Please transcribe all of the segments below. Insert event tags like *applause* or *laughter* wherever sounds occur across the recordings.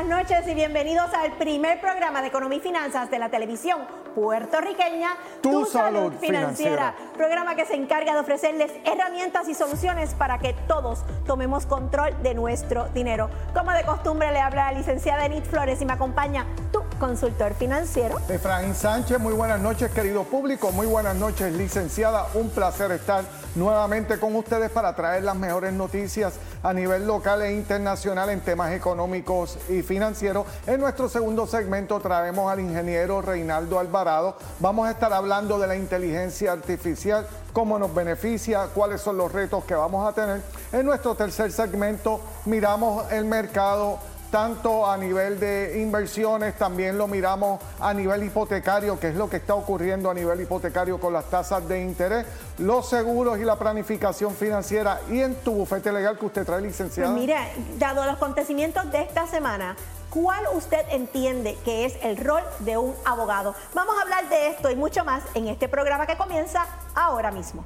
buenas noches y bienvenidos al primer programa de Economía y Finanzas de la televisión puertorriqueña, Tu, salud, financiera. Programa que se encarga de ofrecerles herramientas y soluciones para que todos tomemos control de nuestro dinero. Como de costumbre, le habla la licenciada Enid Flores y me acompaña tu consultor financiero. Efraín Sánchez, muy buenas noches, querido público. Muy buenas noches, licenciada. Un placer estar nuevamente con ustedes para traer las mejores noticias a nivel local e internacional en temas económicos y financieros. En nuestro segundo segmento traemos al ingeniero Reinaldo Alvarado. Vamos a estar hablando de la inteligencia artificial, cómo nos beneficia, cuáles son los retos que vamos a tener. En nuestro tercer segmento miramos el mercado tanto a nivel de inversiones, también lo miramos a nivel hipotecario, que es lo que está ocurriendo a nivel hipotecario con las tasas de interés, los seguros y la planificación financiera y en tu bufete legal que usted trae, licenciado. Pues mire, dado los acontecimientos de esta semana, ¿cuál usted entiende que es el rol de un abogado? Vamos a hablar de esto y mucho más en este programa que comienza ahora mismo.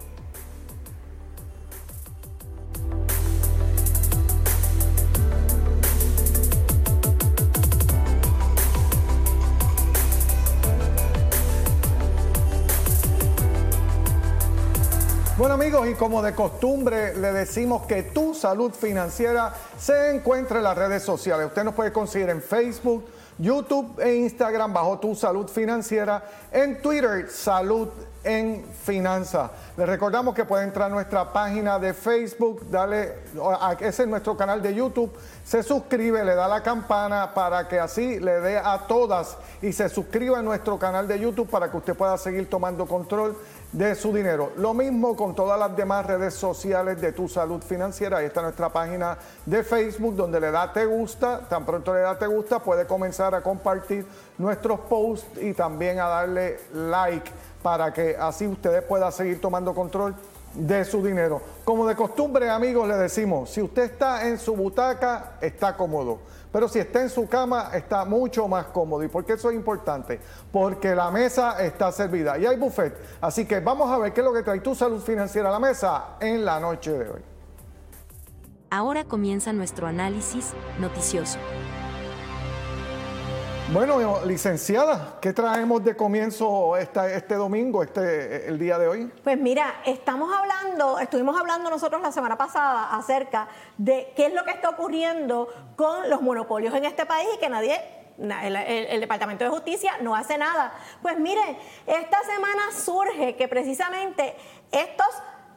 Bueno amigos, y como de costumbre le decimos que tu salud financiera se encuentra en las redes sociales. Usted nos puede conseguir en Facebook, YouTube e Instagram bajo tu salud financiera, en Twitter salud en finanzas. Les recordamos que puede entrar a nuestra página de Facebook, dale, ese es nuestro canal de YouTube, se suscribe, le da la campana para que así le dé a todas y se suscriba a nuestro canal de YouTube para que usted pueda seguir tomando control de su dinero. Lo mismo con todas las demás redes sociales de tu salud financiera. Ahí está nuestra página de Facebook donde le da te gusta. Tan pronto le da te gusta, puede comenzar a compartir nuestros posts y también a darle like para que así ustedes puedan seguir tomando control de su dinero. Como de costumbre, amigos, le decimos, si usted está en su butaca, está cómodo. Pero si está en su cama, está mucho más cómodo. ¿Y por qué eso es importante? Porque la mesa está servida y hay buffet. Así que vamos a ver qué es lo que trae tu salud financiera a la mesa en la noche de hoy. Ahora comienza nuestro análisis noticioso. Bueno, licenciada, ¿qué traemos de comienzo este domingo, este, el día de hoy? Pues mira, estamos hablando, estuvimos hablando nosotros la semana pasada acerca de qué es lo que está ocurriendo con los monopolios en este país y que nadie el, el, Departamento de Justicia no hace nada. Pues mire, esta semana surge que precisamente estos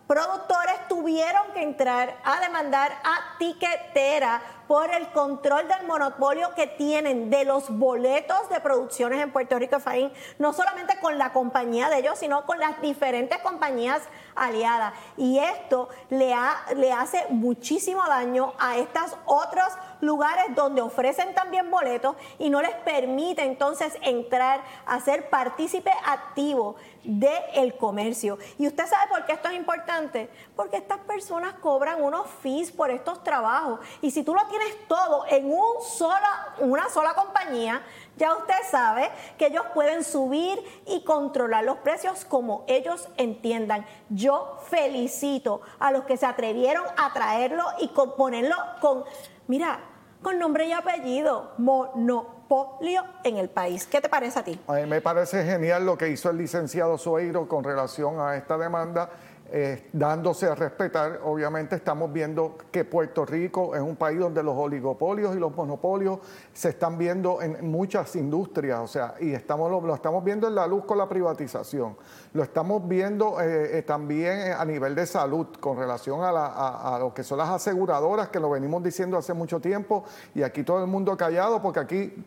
productores tuvieron que entrar a demandar a Tiquetera por el control del monopolio que tienen de los boletos de producciones en Puerto Rico, Faín, no solamente con la compañía de ellos, sino con las diferentes compañías aliadas. Y esto le, le hace muchísimo daño a estos otros lugares donde ofrecen también boletos y no les permite entonces entrar a ser partícipe activo del comercio. ¿Y usted sabe por qué esto es importante? Porque estas personas cobran unos fees por estos trabajos. Y si tú lo tienes todo en un sola, una sola compañía, ya usted sabe que ellos pueden subir y controlar los precios como ellos entiendan. Yo felicito a los que se atrevieron a traerlo y ponerlo con, mira, con nombre y apellido, monopolio en el país. ¿Qué te parece a ti? A mí me parece genial lo que hizo el licenciado Sueiro con relación a esta demanda eh, dándose a respetar. Obviamente estamos viendo que Puerto Rico es un país donde los oligopolios y los monopolios se están viendo en muchas industrias, o sea, y estamos lo, estamos viendo en la luz con la privatización. Lo estamos viendo eh, eh, también a nivel de salud con relación a, a, lo que son las aseguradoras, que lo venimos diciendo hace mucho tiempo, y aquí todo el mundo callado, porque aquí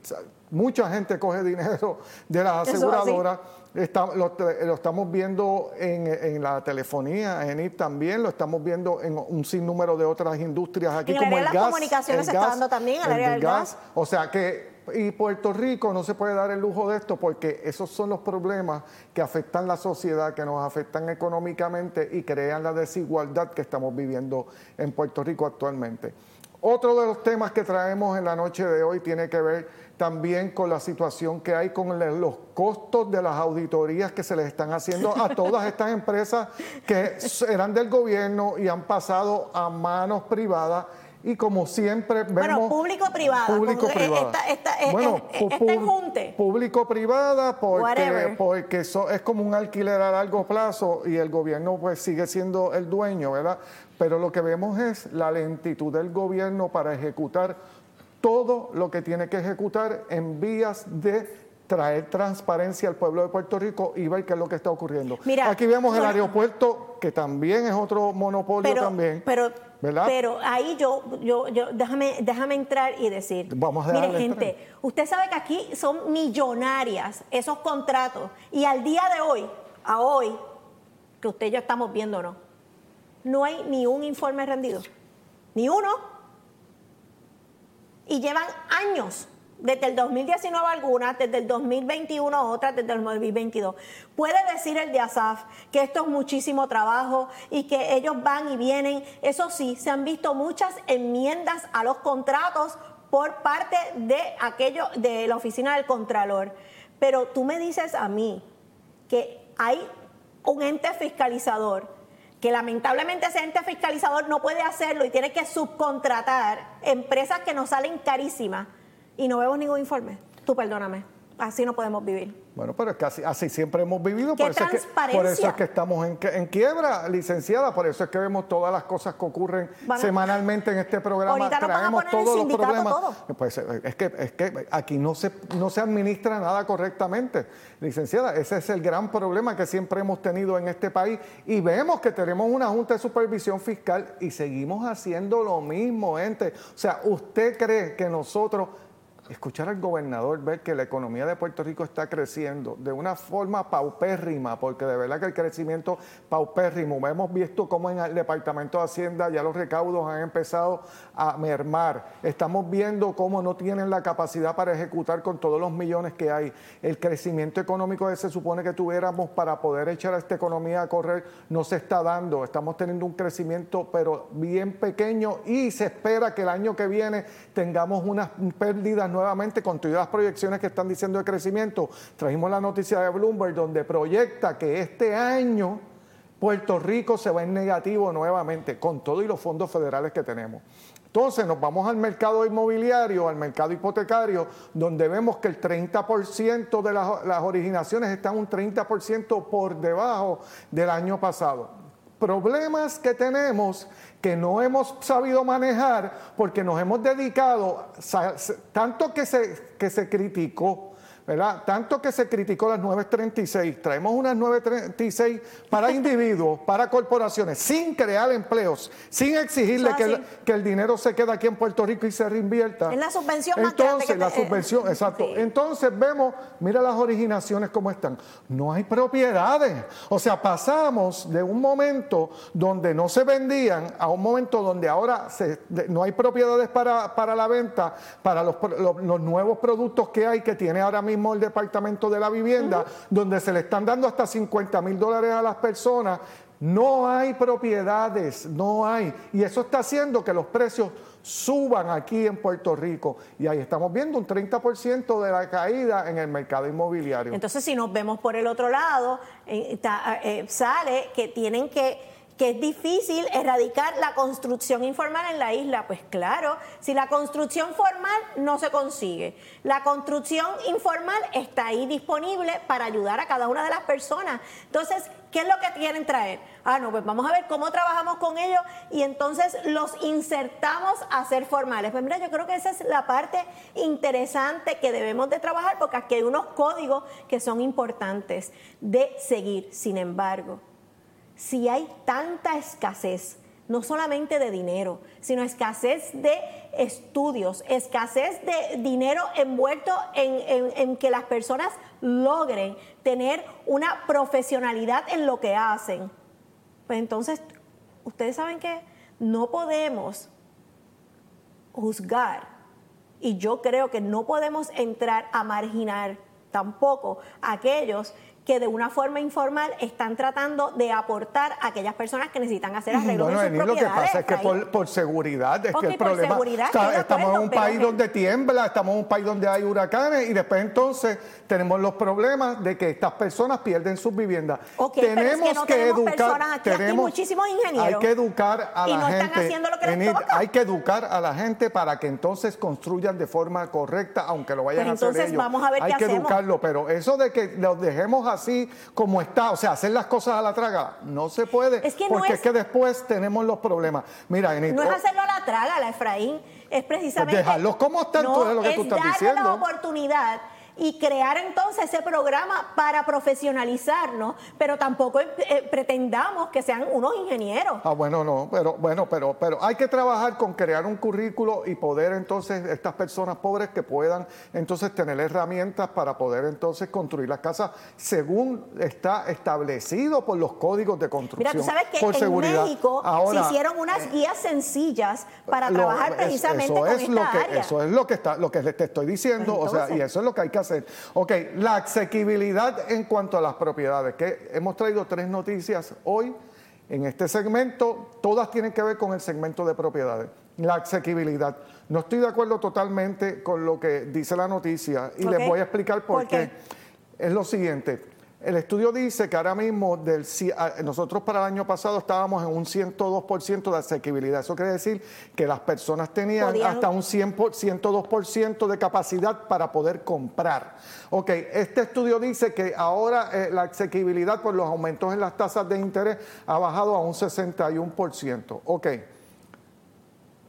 mucha gente coge dinero de las aseguradoras lo, estamos viendo en, la telefonía, en IT también, lo estamos viendo en un sinnúmero de otras industrias aquí, como el, las gas. comunicaciones se está dando también, el área del gas. O sea que, y Puerto Rico no se puede dar el lujo de esto porque esos son los problemas que afectan la sociedad, que nos afectan económicamente y crean la desigualdad que estamos viviendo en Puerto Rico actualmente. Otro de los temas que traemos en la noche de hoy tiene que ver también con la situación que hay con los costos de las auditorías que se les están haciendo a *laughs* todas estas empresas que eran del gobierno y han pasado a manos privadas y como siempre vemos... Bueno, público-privada. Público-privada. bueno, este junte. Público-privada porque, porque eso es como un alquiler a largo plazo y el gobierno pues sigue siendo el dueño, ¿verdad? Pero lo que vemos es la lentitud del gobierno para ejecutar todo lo que tiene que ejecutar en vías de traer transparencia al pueblo de Puerto Rico y ver qué es lo que está ocurriendo. Aquí vemos el aeropuerto, que también es otro monopolio también. Pero, pero ahí yo, yo, yo, déjame, déjame entrar y decir. Vamos a Mire, gente, usted sabe que aquí son millonarias esos contratos. Y al día de hoy, a hoy, que usted y yo estamos viendo, ¿no? No hay ni un informe rendido. Ni uno. Y llevan años desde el 2019 algunas, desde el 2021 otras, desde el 2022. Puede decir el de ASAF que esto es muchísimo trabajo y que ellos van y vienen. Eso sí, se han visto muchas enmiendas a los contratos por parte de aquello de la oficina del Contralor. Pero tú me dices a mí que hay un ente fiscalizador que lamentablemente ese ente fiscalizador no puede hacerlo y tiene que subcontratar empresas que nos salen carísimas y no vemos ningún informe. Tú perdóname, así no podemos vivir. Bueno, pero es que así, siempre hemos vivido, por eso, es que, por eso, es que, estamos en, quiebra, licenciada, por eso es que vemos todas las cosas que ocurren semanalmente en este programa, traemos todos los problemas. Pues es que, es que aquí no se, no se administra nada correctamente, licenciada, ese es el gran problema que siempre hemos tenido en este país y vemos que tenemos una Junta de Supervisión Fiscal y seguimos haciendo lo mismo, gente. O sea, ¿usted cree que nosotros escuchar al gobernador ver que la economía de Puerto Rico está creciendo de una forma paupérrima, porque de verdad que el crecimiento paupérrimo, hemos visto cómo en el Departamento de Hacienda ya los recaudos han empezado a mermar, estamos viendo cómo no tienen la capacidad para ejecutar con todos los millones que hay, el crecimiento económico que se supone que tuviéramos para poder echar a esta economía a correr no se está dando, estamos teniendo un crecimiento pero bien pequeño y se espera que el año que viene tengamos unas pérdidas nuevamente con todas las proyecciones que están diciendo de crecimiento. Trajimos la noticia de Bloomberg donde proyecta que este año Puerto Rico se va en negativo nuevamente con todo y los fondos federales que tenemos. Entonces nos vamos al mercado inmobiliario, al mercado hipotecario, donde vemos que el 30% de las, las originaciones están un 30% por debajo del año pasado problemas que tenemos que no hemos sabido manejar porque nos hemos dedicado, tanto que se, que se criticó ¿verdad? Tanto que se criticó las 936, traemos unas 936 para *laughs* individuos, para corporaciones, sin crear empleos, sin exigirle que el, que el, dinero se quede aquí en Puerto Rico y se reinvierta. En la subvención más Entonces, la subvención, exacto. Entonces vemos, mira las originaciones cómo están. No hay propiedades. O sea, pasamos de un momento donde no se vendían a un momento donde ahora no hay propiedades para, para la venta, para los, los nuevos productos que hay que tiene ahora mismo el Departamento de la Vivienda, donde se le están dando hasta 50 mil dólares a las personas. No hay propiedades, no hay. Y eso está haciendo que los precios suban aquí en Puerto Rico. Y ahí estamos viendo un 30% de la caída en el mercado inmobiliario. Entonces, si nos vemos por el otro lado, eh, eh, sale que tienen que que es difícil erradicar la construcción informal en la isla. Pues claro, si la construcción formal no se consigue, la construcción informal está ahí disponible para ayudar a cada una de las personas. Entonces, ¿qué es lo que quieren traer? Ah, no, pues vamos a ver cómo trabajamos con ellos y entonces los insertamos a ser formales. Pues mira, yo creo que esa es la parte interesante que debemos de trabajar porque aquí hay unos códigos que son importantes de seguir. Sin embargo, si hay tanta escasez, no solamente de dinero, sino escasez de estudios, escasez de dinero envuelto en, que las personas logren tener una profesionalidad en lo que hacen. Pues entonces, ustedes saben que no podemos juzgar y yo creo que no podemos entrar a marginar tampoco a aquellos que de una forma informal están tratando de aportar a aquellas personas que necesitan hacer arreglos Bueno, en sus lo que pasa es que por, por seguridad, es que el problema. está- estamos acuerdo, en un pero país que- donde tiembla, estamos en un país donde hay huracanes y después entonces tenemos los problemas de que estas personas pierden sus viviendas. Ok, pero es que no tenemos personas aquí, aquí muchísimos ingenieros. Hay que educar a Y la no están gente. haciendo lo que les Enid, toca. hay que educar a la gente para que entonces construyan de forma correcta, aunque lo vayan Pues a hacer entonces ellos. vamos a ver hay qué que hacemos. educarlo, pero eso de que los dejemos así como está, o sea, hacer las cosas a la traga, no se puede, Es que no porque es- es que después tenemos los problemas. Mira, Enid, No es oh, hacerlo a la traga, la Efraín, es precisamente... Pues dejarlos como están, tú eres lo que tú estás es darle diciendo. la oportunidad y crear entonces ese programa para profesionalizarnos, pero tampoco eh, pretendamos que sean unos ingenieros. Ah, bueno, no, pero bueno, pero, pero hay que trabajar con crear un currículo y poder entonces estas personas pobres que puedan entonces tener herramientas para poder entonces construir las casas según está establecido por los códigos de construcción. Mira, tú sabes que por en seguridad. México Ahora, eh, se hicieron unas guías sencillas para Lo- trabajar es- precisamente eso con es esta lo que, área. Eso es lo que está, lo que te estoy diciendo, Pues o sea, y eso es lo que hay que hacer. Ok, la asequibilidad en cuanto a las propiedades, que hemos traído tres noticias hoy en este segmento, todas tienen que ver con el segmento de propiedades. La asequibilidad. No estoy de acuerdo totalmente con lo que dice la noticia y les voy a explicar por, ¿Por qué. qué? Es lo siguiente. El estudio dice que ahora mismo del, nosotros para el año pasado estábamos en un 102% de asequibilidad. Eso quiere decir que las personas tenían Podían- hasta un 100 por- 102% de capacidad para poder comprar. Ok, este estudio dice que ahora eh, la asequibilidad por los aumentos en las tasas de interés ha bajado a un 61%. Ok.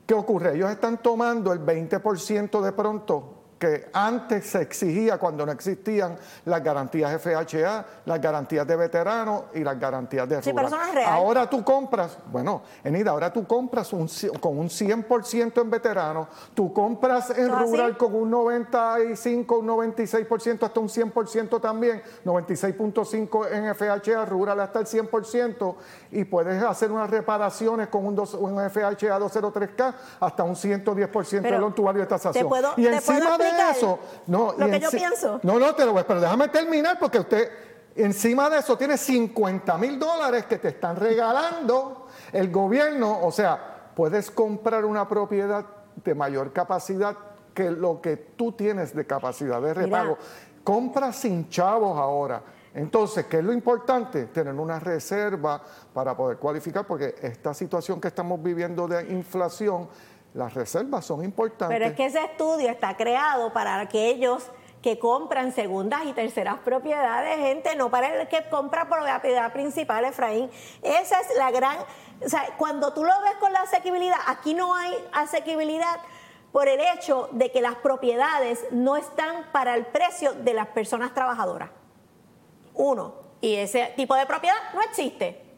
¿Qué ocurre? Ellos están tomando el 20% de pronto que antes se exigía cuando no existían las garantías FHA, las garantías de veteranos y las garantías de Sí. Ahora tú compras, bueno, Enida, ahora tú compras un con un 100% en veteranos, tú compras en rural con un 95, un 96%, hasta un 100% también, 96.5 en FHA, rural hasta el 100%, y puedes hacer unas reparaciones con un, dos- un FHA 203K hasta un 110% Pero, del ontuario de tasación. ¿te puedo- y encima puedo de eso, no, lo que yo pienso? No, no, te lo voy, pero déjame terminar porque usted encima de eso tiene 50 mil dólares que te están regalando el gobierno, o sea, puedes comprar una propiedad de mayor capacidad que lo que tú tienes de capacidad de repago. Compra sin chavos ahora. Entonces, ¿qué es lo importante? Tener una reserva para poder cualificar, porque esta situación que estamos viviendo de inflación, las reservas son importantes. Pero es que ese estudio está creado para aquellos que compran segundas y terceras propiedades, gente, no para el que compra propiedad principal, Efraín. Esa es la gran... O sea, cuando tú lo ves con la asequibilidad, aquí no hay asequibilidad por el hecho de que las propiedades no están para el precio de las personas trabajadoras. Uno. Y ese tipo de propiedad no existe.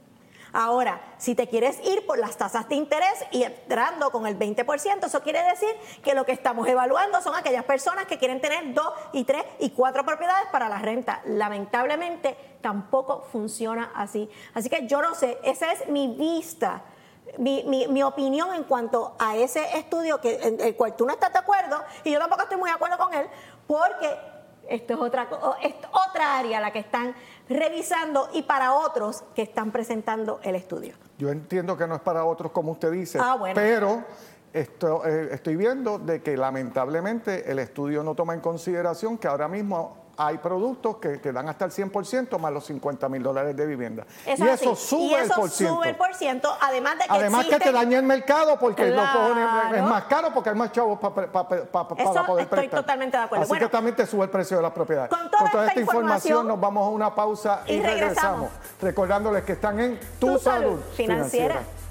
Ahora, si te quieres ir por las tasas de interés y entrando con el 20%, eso quiere decir que lo que estamos evaluando son aquellas personas que quieren tener dos y tres y cuatro propiedades para la renta. Lamentablemente, tampoco funciona así. Así que yo no sé, esa es mi vista. Mi, mi- opinión en cuanto a ese estudio que, en el cual tú no estás de acuerdo y yo tampoco estoy muy de acuerdo con él porque esto es otra, es otra área la que están revisando y para otros que están presentando el estudio. Yo entiendo que no es para otros como usted dice, Ah, bueno. pero esto, eh, estoy viendo de que lamentablemente el estudio no toma en consideración que ahora mismo hay productos que te dan hasta el 100% más los 50 mil dólares de vivienda. Eso y es eso así. sube y eso el por ciento. sube el por ciento, además de que Además que te daña el mercado porque Claro. es más caro porque hay más chavos pa- pa- pa- para poder estoy prestar. totalmente de acuerdo. Así Bueno, que también te sube el precio de las propiedades. con toda esta esta información, información, nos vamos a una pausa y, y regresamos. regresamos. Recordándoles que están en Tu, Tu Salud, Salud Financiera. financiera.